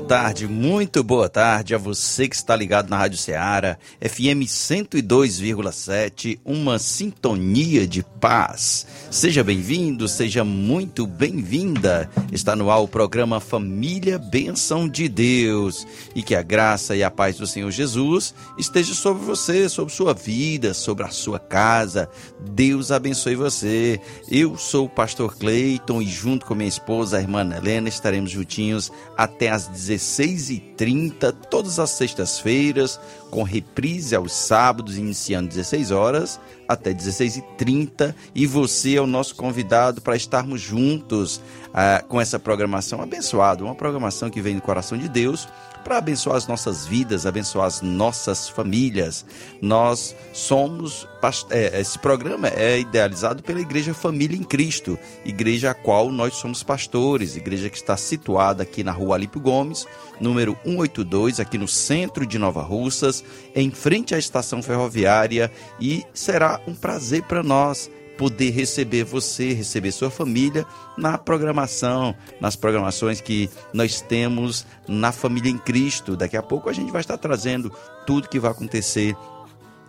Tarde, muito boa tarde a você que está ligado na Rádio Ceará, FM 102,7, uma sintonia de paz. Seja bem-vindo, seja muito bem-vinda. Está no ar o programa Família Bênção de Deus e que a graça e a paz do Senhor Jesus esteja sobre você, sobre sua vida, sobre a sua casa. Deus abençoe você. Eu sou o pastor Cleiton e junto com minha esposa, a irmã Helena, estaremos juntinhos até às 16 16h30, todas as sextas-feiras, com reprise aos sábados, iniciando 16 horas até 16h30. E você é o nosso convidado para estarmos juntos uh, com essa programação abençoada, uma programação que vem do coração de Deus para abençoar as nossas vidas, abençoar as nossas famílias. Nós somos. É, esse programa é idealizado pela Igreja Família em Cristo, igreja a qual nós somos pastores, igreja que está situada aqui na rua Alípio Gomes, número 182, aqui no centro de Nova Russas, em frente à estação ferroviária, e será um prazer para nós poder receber você, receber sua família na programação, nas programações que nós temos na Família em Cristo. Daqui a pouco a gente vai estar trazendo tudo que vai acontecer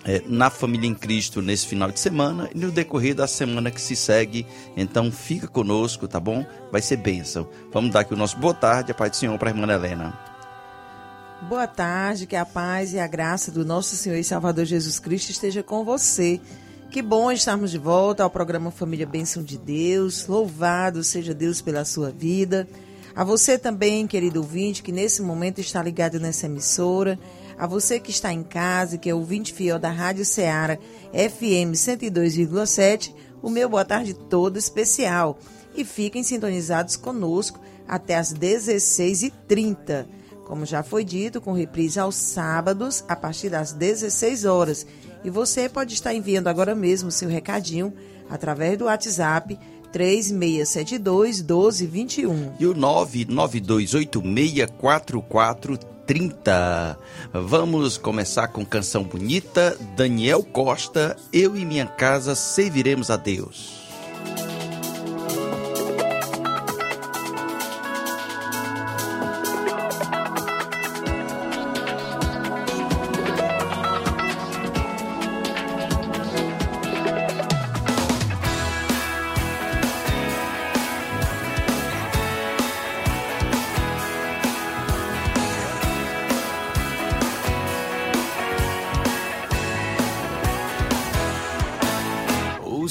é, na Família em Cristo nesse final de semana e no decorrer da semana que se segue. Então fica conosco, tá bom? Vai ser bênção. Vamos dar aqui o nosso boa tarde, a paz do Senhor para a irmã Helena. Boa tarde, que a paz e a graça do nosso Senhor e Salvador Jesus Cristo esteja com você. Que bom estarmos de volta ao programa Família Bênção de Deus. Louvado seja Deus pela sua vida. A você também, querido ouvinte, que nesse momento está ligado nessa emissora. A você que está em casa, que é ouvinte fiel da Rádio Ceará FM 102,7, o meu boa tarde todo especial. E fiquem sintonizados conosco até às 16h30. Como já foi dito, com reprise aos sábados, a partir das 16 horas e você pode estar enviando agora mesmo seu recadinho através do WhatsApp 3672 1221. E o 992864430. Vamos começar com canção bonita. Daniel Costa, Eu e Minha Casa Serviremos a Deus.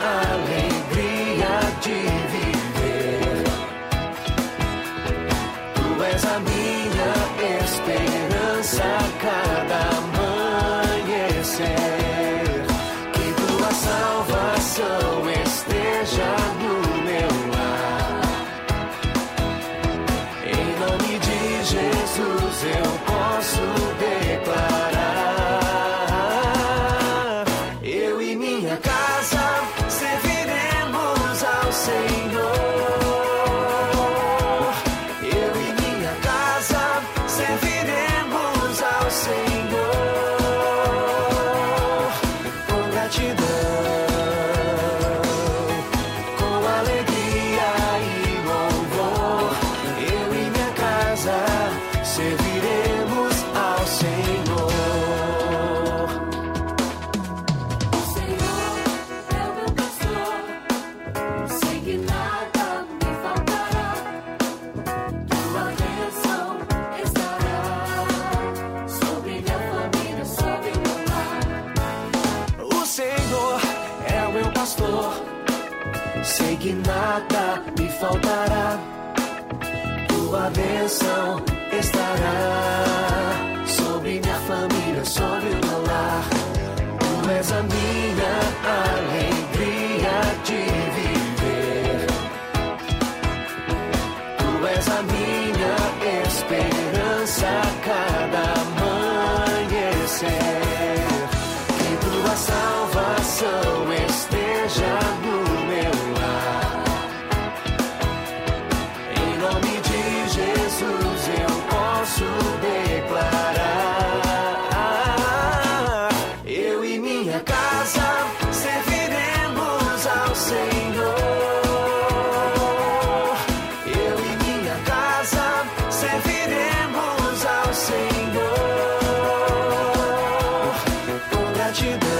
casa. Pastor, sei que nada me faltará. Tua bênção estará sobre minha família, sobre o meu lar. Tu és a minha alegria com gratidão, com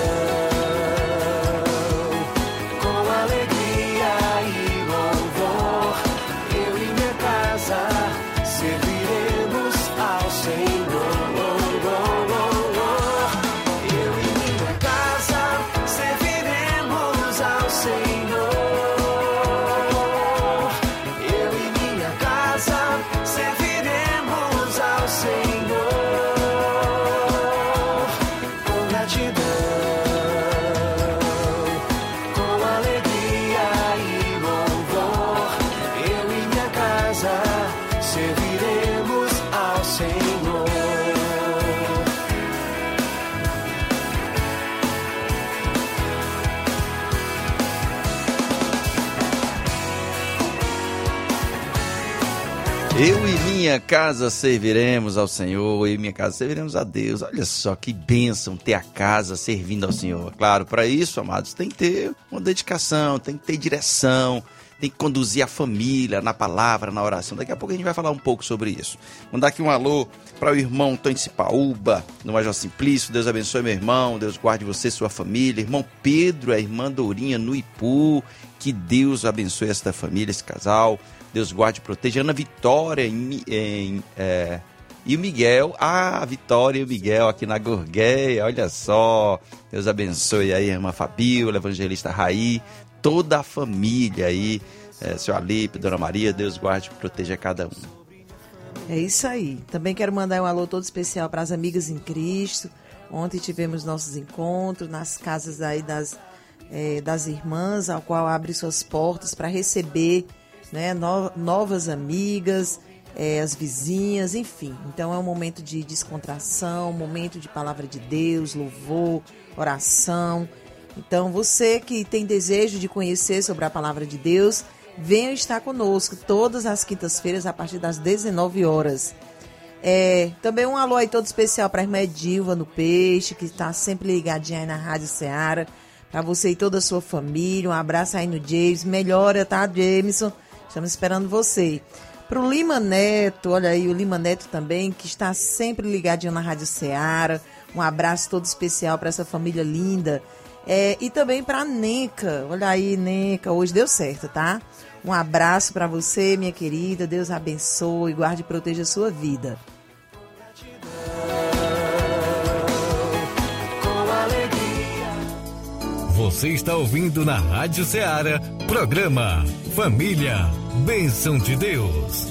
minha casa serviremos ao Senhor, e minha casa serviremos a Deus. Olha só que bênção ter a casa servindo ao Senhor. Claro, para isso, amados, tem que ter uma dedicação, tem que ter direção, tem que conduzir a família na palavra, na oração. Daqui a pouco a gente vai falar um pouco sobre isso. Mandar aqui um alô para o irmão Tony Cipaúba, no Major Simplício. Deus abençoe meu irmão, Deus guarde você e sua família. Irmão Pedro, a irmã Dourinha no Ipu. Que Deus abençoe esta família, esse casal. Deus guarde e proteja. Ana Vitória em, em, é, e o Miguel. Ah, Vitória e o Miguel aqui na Gorgueia. Olha só. Deus abençoe aí a irmã Fabiola, evangelista Raí, toda a família aí. É, seu Alipe, Dona Maria, Deus guarde e proteja cada um. É isso aí. Também quero mandar um alô todo especial para as amigas em Cristo. Ontem tivemos nossos encontros nas casas aí das, eh, das irmãs, ao qual abre suas portas para receber né, no- novas amigas, eh, as vizinhas, enfim. Então é um momento de descontração, momento de palavra de Deus, louvor, oração. Então você que tem desejo de conhecer sobre a palavra de Deus, venha estar conosco todas as quintas-feiras a partir das 19 horas. É, também um alô aí todo especial para a irmã Edilva no Peixe, que está sempre ligadinha aí na Rádio Ceará. Para você e toda a sua família. Um abraço aí no James. Melhora, tá, Jameson? Estamos esperando você. Pro Lima Neto, olha aí, o Lima Neto também, que está sempre ligadinho na Rádio Ceará. Um abraço todo especial para essa família linda. É, e também para Neca. Olha aí, Neca, hoje deu certo, tá? Um abraço para você, minha querida. Deus abençoe, guarde e proteja a sua vida. Você está ouvindo na Rádio Ceará, programa Família, Bênção de Deus.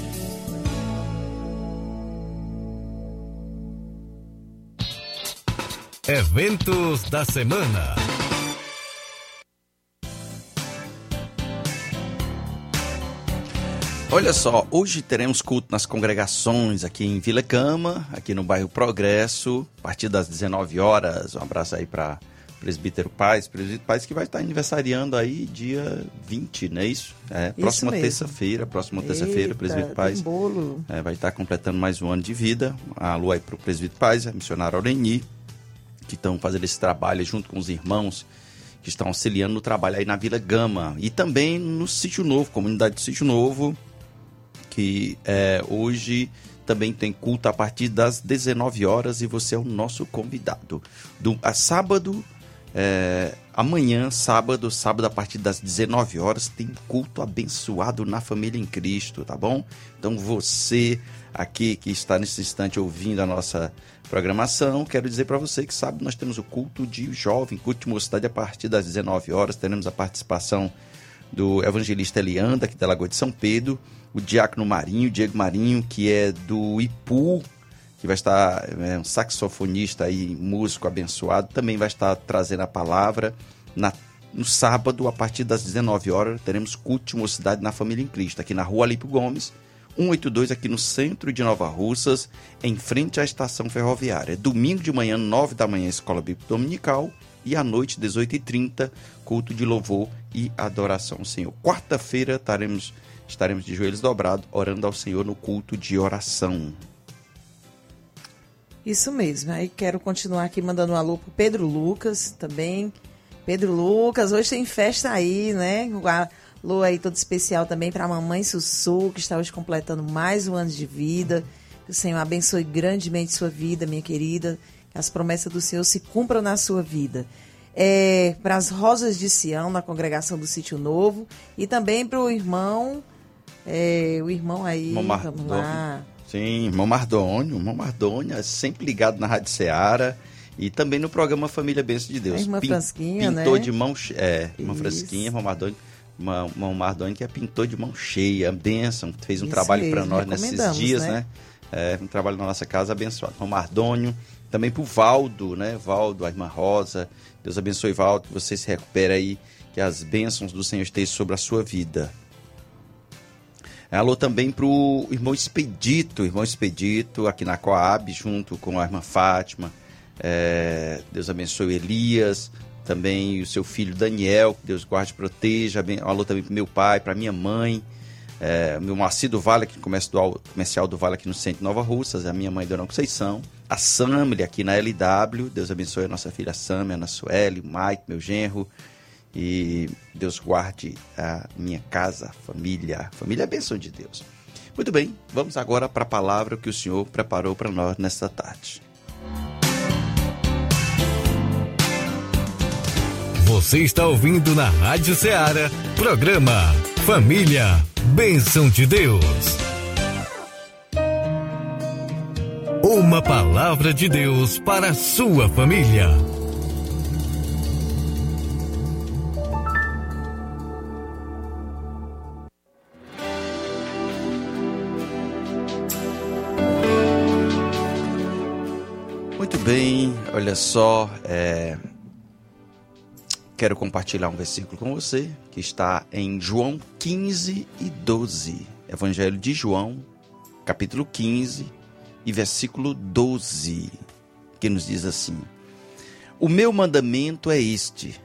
Eventos da semana. Olha só, hoje teremos culto nas congregações aqui em Vila Cama, aqui no bairro Progresso, a partir das 19 horas. Um abraço aí para Presbítero Paz, Presbítero Paz que vai estar aniversariando aí dia 20, não é isso? É, próxima terça-feira, próxima terça-feira, Presbítero Paz bolo. é, vai estar completando mais um ano de vida. Alô aí para o Presbítero Paz, a missionária Oreni, que estão fazendo esse trabalho junto com os irmãos que estão auxiliando no trabalho aí na Vila Gama e também no Sítio Novo, comunidade do Sítio Novo, que é, hoje também tem culto a partir das 19 horas e você é o nosso convidado. Do, a sábado É, amanhã, sábado, sábado a partir das 19 horas, tem culto abençoado na família em Cristo, tá bom? Então você aqui que está nesse instante ouvindo a nossa programação, quero dizer para você que sábado nós temos o culto de jovem, culto de mocidade a partir das 19 horas, teremos a participação do evangelista Elianda, aqui da Lagoa de São Pedro, o Diácono Marinho, Diego Marinho, que é do Ipu, que vai estar é, um saxofonista e músico abençoado, também vai estar trazendo a palavra. Na, no sábado, a partir das 19 horas, teremos culto de mocidade na Família em Cristo, aqui na rua Alípio Gomes, 182, aqui no centro de Nova Russas, em frente à estação ferroviária. Domingo de manhã, 9 da manhã, Escola Bíblica Dominical, e à noite, 18h30, culto de louvor e adoração ao Senhor. Quarta-feira, estaremos, estaremos de joelhos dobrados, orando ao Senhor no culto de oração. Isso mesmo. Aí quero continuar aqui mandando um alô pro Pedro Lucas também. Pedro Lucas, hoje tem festa aí, né? Um alô aí todo especial também para a mamãe Sussu, que está hoje completando mais um ano de vida. Que o Senhor abençoe grandemente sua vida, minha querida. Que as promessas do Senhor se cumpram na sua vida. É, para as Rosas de Sião, na congregação do Sítio Novo. E também para o irmão. É, o irmão aí, vamos lá. Sim, irmão Mardônio, irmão Mardônio é sempre ligado na Rádio Ceará e também no programa Família Bênção de Deus. A irmã Pin- pintor né? de mão che- É, irmã Isso. Fransquinha, irmão Mardônio, irmão Mardônio que é pintor de mão cheia, bênção, fez um Isso trabalho para nós nesses dias, né? né? É, um trabalho na nossa casa abençoado. Irmão Mardônio, também pro Valdo, né? Valdo, a irmã Rosa. Deus abençoe, Valdo, que você se recupere aí, que as bênçãos do Senhor estejam sobre a sua vida. Alô também pro irmão Expedito, irmão Expedito, aqui na Coab, junto com a irmã Fátima. É, Deus abençoe Elias, também o seu filho Daniel, que Deus guarde e proteja. Alô também pro meu pai, pra minha mãe, é, meu Marci do Vale, aqui no do, comercial do Vale, aqui no centro de Nova Russas, a minha mãe Dona Conceição. A Samile, aqui na LW, Deus abençoe a nossa filha Samia, a Ana Sueli, o Mike, meu genro. E Deus guarde a minha casa, família. Família é a bênção de Deus. Muito bem, vamos agora para a palavra que o Senhor preparou para nós nesta tarde. Você está ouvindo na Rádio Ceará, programa Família, Bênção de Deus. Uma palavra de Deus para a sua família. Muito bem, olha só, é, quero compartilhar um versículo com você que está em João 15 e 12. Evangelho de João, capítulo 15 e versículo 12, que nos diz assim: O meu mandamento é este: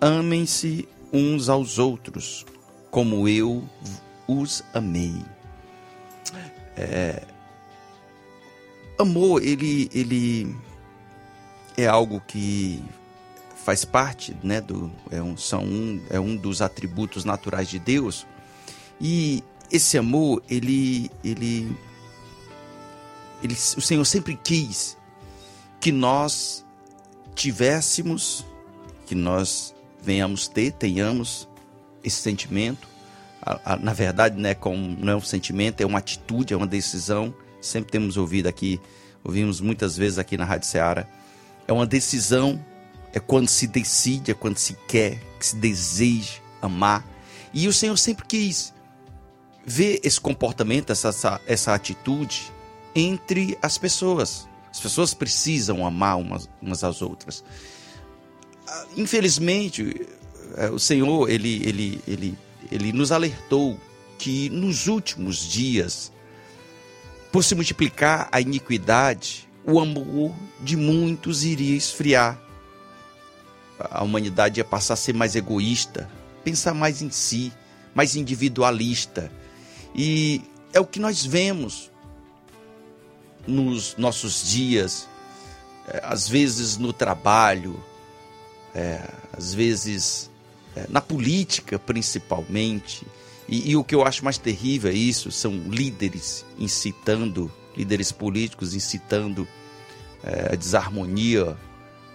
amem-se uns aos outros, como eu os amei. Amor ele ele é algo que faz parte né do é um são um, é um dos atributos naturais de Deus. E esse amor ele ele ele o Senhor sempre quis que nós tivéssemos que nós venhamos ter tenhamos esse sentimento. A- a- na verdade né como não é um sentimento é uma atitude é uma decisão sempre temos ouvido aqui, ouvimos muitas vezes aqui na Rádio Ceará. É uma decisão, é quando se decide, é quando se quer, que se deseja amar. E o Senhor sempre quis ver esse comportamento, essa, essa, essa atitude entre as pessoas. As pessoas precisam amar umas, umas às outras. Ah, Infelizmente, eh, o Senhor, ele, ele, ele, ele nos alertou que nos últimos dias, por se multiplicar a iniquidade, o amor de muitos iria esfriar. A humanidade ia passar a ser mais egoísta, pensar mais em si, mais individualista. E é o que nós vemos nos nossos dias, é, às vezes no trabalho, é, às vezes é, na política principalmente. E, e o que eu acho mais terrível é isso: são líderes incitando, líderes políticos incitando é, a desarmonia,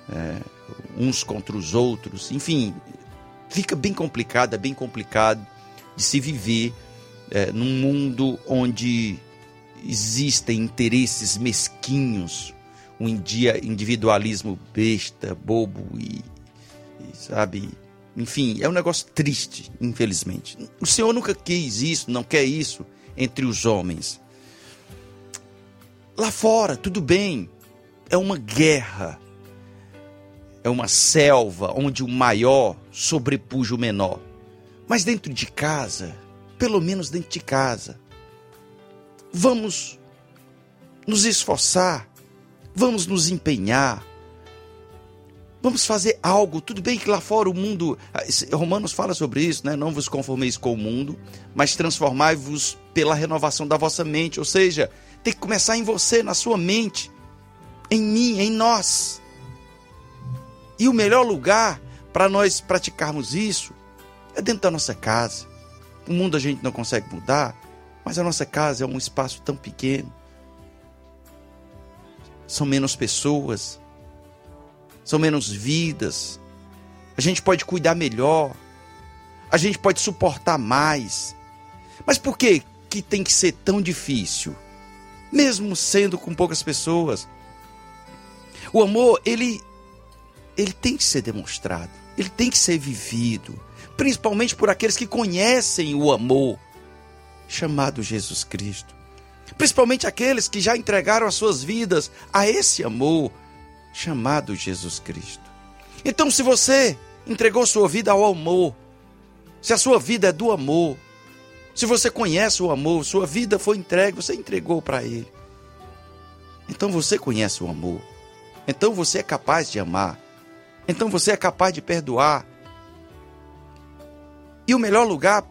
é, uns contra os outros, enfim, fica bem complicado, é bem complicado de se viver é, num mundo onde existem interesses mesquinhos, um individualismo besta, bobo e, e sabe, enfim, é um negócio triste, infelizmente. O Senhor nunca quis isso, não quer isso entre os homens. Lá fora, tudo bem, é uma guerra, é uma selva onde o maior sobrepuja o menor. Mas dentro de casa, pelo menos dentro de casa, vamos nos esforçar, vamos nos empenhar, vamos fazer algo. Tudo bem que lá fora o mundo, Romanos fala sobre isso, né? Não vos conformeis com o mundo, mas transformai-vos pela renovação da vossa mente. Ou seja, tem que começar em você, na sua mente, em mim, em nós. E o melhor lugar para nós praticarmos isso é dentro da nossa casa. O mundo a gente não consegue mudar, mas a nossa casa é um espaço tão pequeno. São menos pessoas, são menos vidas. A gente pode cuidar melhor, a gente pode suportar mais. Mas por que que tem que ser tão difícil? Mesmo sendo com poucas pessoas. O amor, ele ele tem que ser demonstrado, ele tem que ser vivido, principalmente por aqueles que conhecem o amor chamado Jesus Cristo. Principalmente aqueles que já entregaram as suas vidas a esse amor chamado Jesus Cristo. Então, se você entregou sua vida ao amor, se a sua vida é do amor, se você conhece o amor, sua vida foi entregue, você entregou para Ele. Então você conhece o amor. Então você é capaz de amar. Então você é capaz de perdoar. E o melhor lugar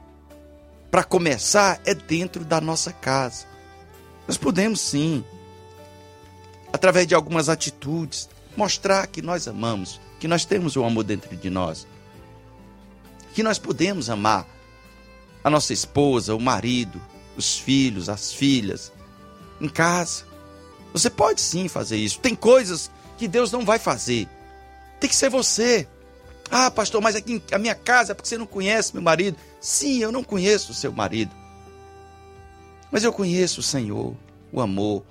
para começar é dentro da nossa casa. Nós podemos sim, através de algumas atitudes, mostrar que nós amamos, que nós temos o amor dentro de nós. Que nós podemos amar a nossa esposa, o marido, os filhos, as filhas, em casa. Você pode sim fazer isso. Tem coisas que Deus não vai fazer. Tem que ser você. Ah, pastor, mas aqui a minha casa é porque você não conhece meu marido. Sim, eu não conheço o seu marido. Mas eu conheço o Senhor, o amor,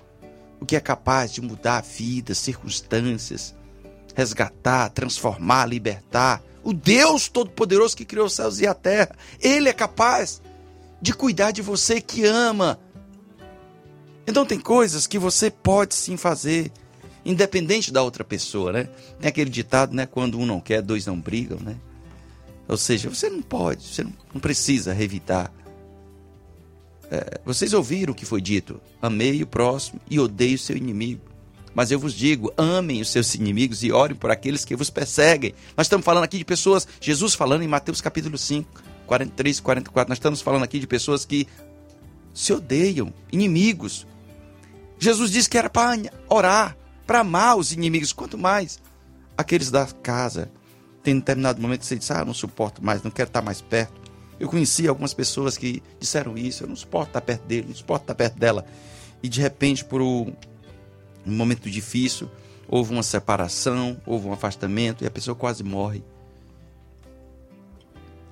o que é capaz de mudar a vida, circunstâncias, resgatar, transformar, libertar. O Deus Todo-Poderoso que criou os céus e a terra. Ele é capaz de cuidar de você que ama. Então tem coisas que você pode sim fazer independente da outra pessoa, né? Tem aquele ditado, né? Quando um não quer, dois não brigam, né? Ou seja, você não pode, você não precisa revitar. É, vocês ouviram o que foi dito: amei o próximo e odeie o seu inimigo. Mas eu vos digo: amem os seus inimigos e orem por aqueles que vos perseguem. Nós estamos falando aqui de pessoas, Jesus falando em Mateus capítulo 5, 43 e 44. Nós estamos falando aqui de pessoas que se odeiam, inimigos. Jesus disse que era para orar, para amar os inimigos, quanto mais aqueles da casa. Tem determinado momento você diz, ah, não suporto mais, não quero estar mais perto. Eu conheci algumas pessoas que disseram isso, eu não suporto estar perto dele, não suporto estar perto dela. E de repente, por um momento difícil, houve uma separação, houve um afastamento e a pessoa quase morre.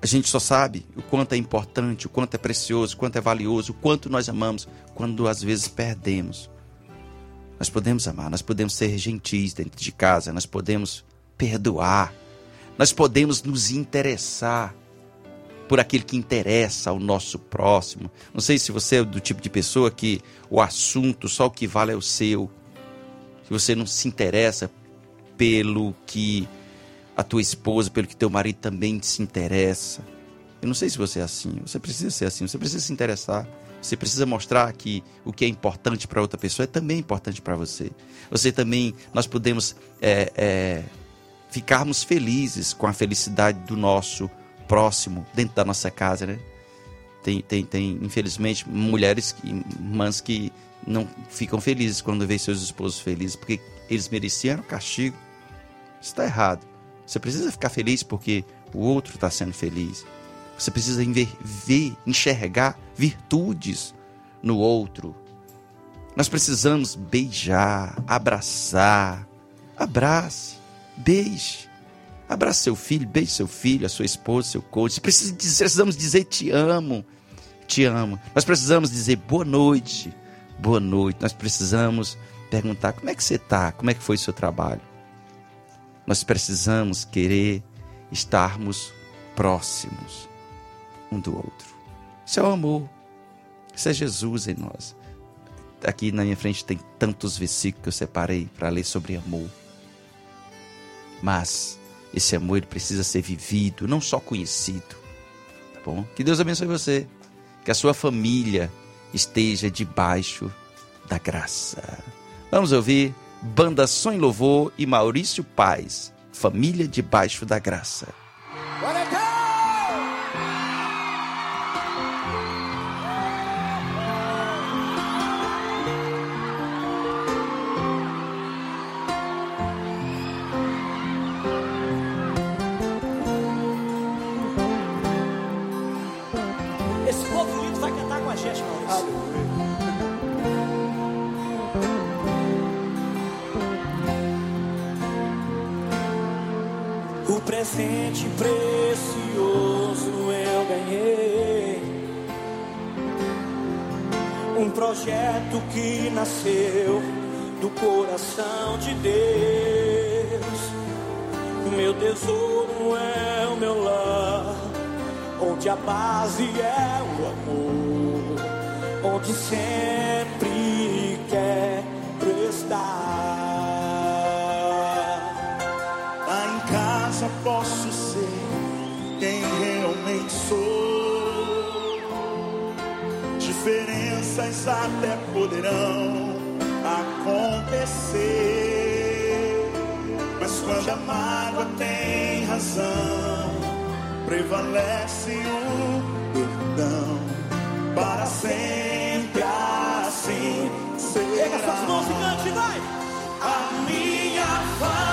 A gente só sabe o quanto é importante, o quanto é precioso, o quanto é valioso, o quanto nós amamos quando às vezes perdemos. Nós podemos amar, nós podemos ser gentis dentro de casa, nós podemos perdoar, nós podemos nos interessar por aquele que interessa ao nosso próximo. Não sei se você é do tipo de pessoa que o assunto, só o que vale é o seu. Que você não se interessa pelo que a tua esposa, pelo que teu marido também se interessa. Eu não sei se você é assim. Você precisa ser assim. Você precisa se interessar. Você precisa mostrar que o que é importante para outra pessoa é também importante para você. Você também, nós podemos é, é, ficarmos felizes com a felicidade do nosso próximo dentro da nossa casa, né? Tem, tem, tem infelizmente, mulheres, irmãs que não ficam felizes quando veem seus esposos felizes, porque eles mereciam o castigo. Isso está errado. Você precisa ficar feliz porque o outro está sendo feliz. Você precisa ver, enxergar virtudes no outro. Nós precisamos beijar, abraçar. Abrace, beije. Abraça seu filho, beije seu filho, a sua esposa, seu cônjuge. Precisamos dizer te amo, te amo. Nós precisamos dizer boa noite, boa noite. Nós precisamos perguntar como é que você está, como é que foi o seu trabalho. Nós precisamos querer estarmos próximos um do outro. Isso é o amor. Isso é Jesus em nós. Aqui na minha frente tem tantos versículos que eu separei para ler sobre amor. Mas esse amor ele precisa ser vivido, não só conhecido. Tá bom? Que Deus abençoe você. Que a sua família esteja debaixo da graça. Vamos ouvir Banda Som em Louvor e Maurício Paz, Família debaixo da graça. Onde a base é o amor, onde sempre quero estar. Lá em casa posso ser quem realmente sou. Diferenças até poderão acontecer. Mas quando a mágoa tem razão, prevalece o perdão. Para sempre assim será. Pega suas mãos e cante, vai! A minha família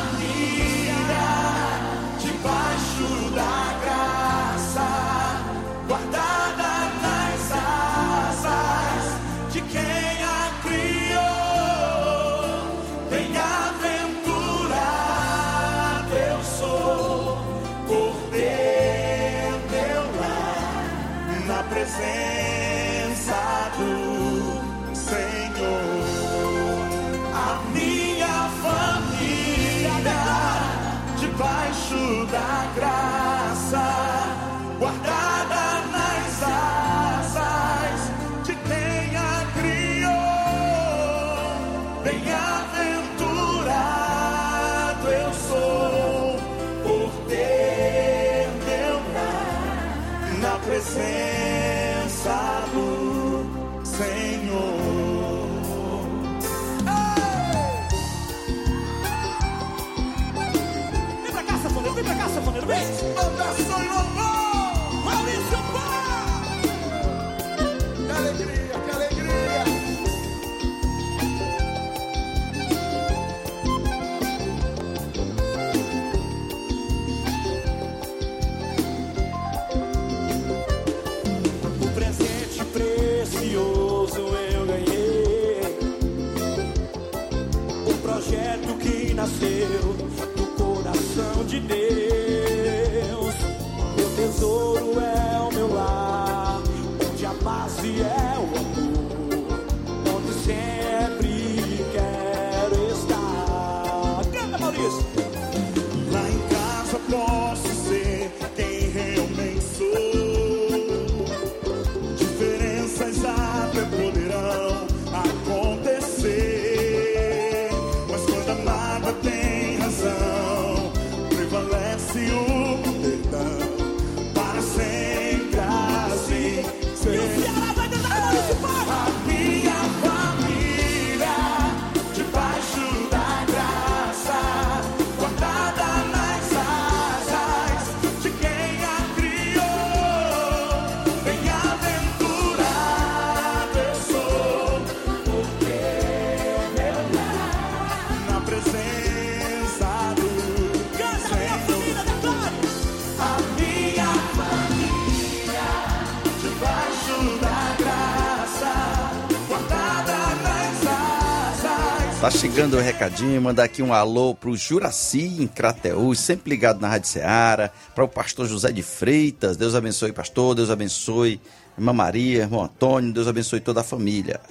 chegando o recadinho, mandar aqui um alô pro Juraci em Crateús, sempre ligado na Rádio Ceará, para o pastor José de Freitas, Deus abençoe pastor, Deus abençoe irmã Maria, irmão Antônio, Deus abençoe toda a família.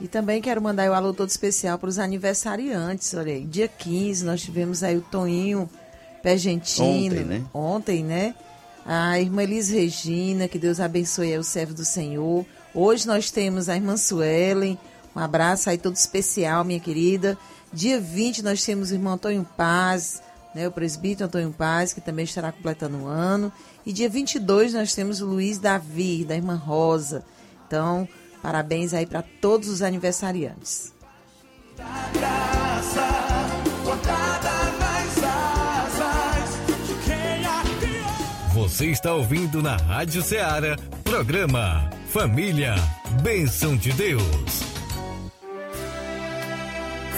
E também quero mandar um alô todo especial para os aniversariantes. Olha aí, dia 15 nós tivemos aí o Toninho Pegentino. Ontem, né? Ontem, né? A irmã Elis Regina, que Deus abençoe aí o servo do Senhor. Hoje nós temos a irmã Suelen. Um abraço aí todo especial, minha querida. Dia 20 nós temos o irmão Antônio Paz, né, o presbítero Antônio Paz, que também estará completando o ano. E dia 22 nós temos o Luiz Davi, da irmã Rosa. Então, parabéns aí para todos os aniversariantes. Você está ouvindo na Rádio Ceará, programa Família, Bênção de Deus.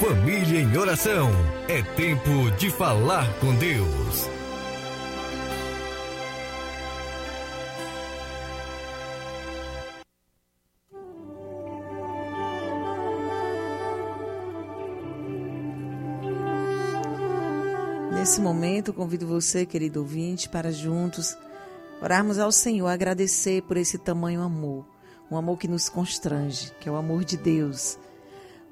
Família em oração, é tempo de falar com Deus. Nesse momento, convido você, querido ouvinte, para juntos orarmos ao Senhor, agradecer por esse tamanho amor, um amor que nos constrange, que é o amor de Deus.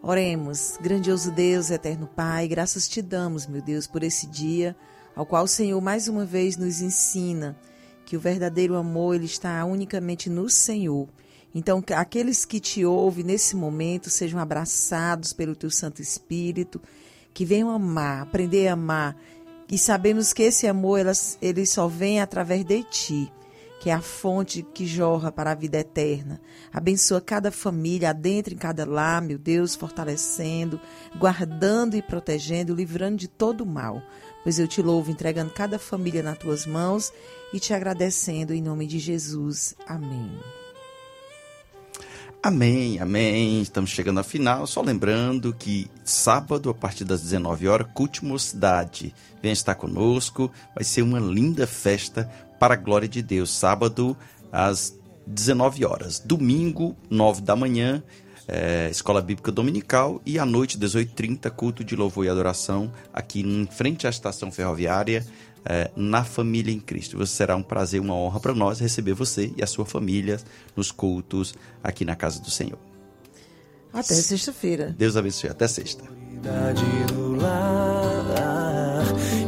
Oremos, grandioso Deus, eterno Pai, graças te damos, meu Deus, por esse dia, ao qual o Senhor mais uma vez nos ensina que o verdadeiro amor ele está unicamente no Senhor. Então, que aqueles que te ouvem nesse momento sejam abraçados pelo teu Santo Espírito, que venham amar, aprender a amar. E sabemos que esse amor ele só vem através de ti, que é a fonte que jorra para a vida eterna. Abençoa cada família, adentra em cada lar, meu Deus, fortalecendo, guardando e protegendo, livrando de todo mal. Pois eu te louvo, entregando cada família nas tuas mãos e te agradecendo em nome de Jesus. Amém. Amém, amém. Estamos chegando ao final. Só lembrando que sábado, a partir das 19 horas, culto Mocidade. Venha estar conosco. Vai ser uma linda festa para a glória de Deus. Sábado, às 19 horas. Domingo, 9 da manhã, eh, Escola Bíblica Dominical. E à noite, 18h30, culto de louvor e adoração, aqui em frente à estação ferroviária. eh, na família em Cristo. Você será um prazer, uma honra para nós receber você e a sua família nos cultos aqui na casa do Senhor. Até sexta-feira. Deus abençoe. Até sexta.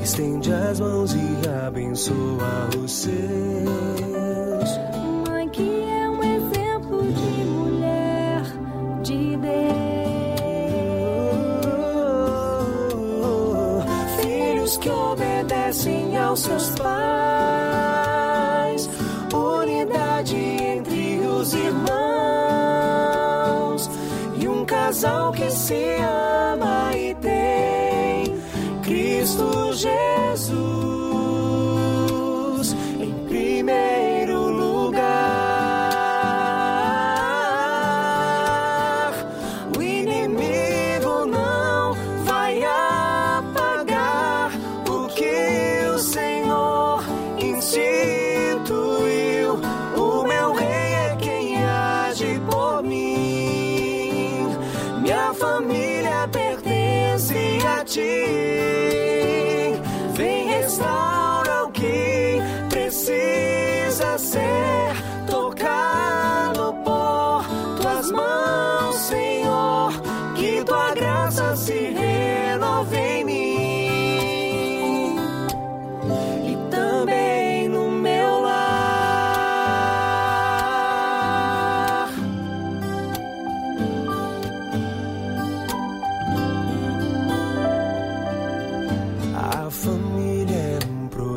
Estende as mãos e abençoa os seus. Mãe que é um exemplo de mulher de Deus. Filhos que obedecem aos seus pais, unidade entre os irmãos e um casal que se ama Jesus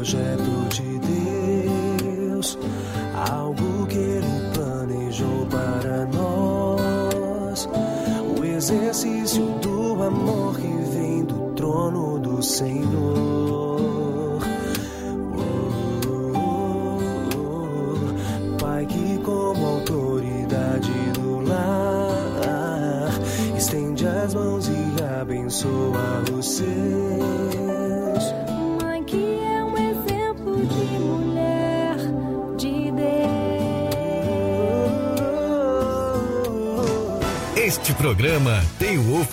projeto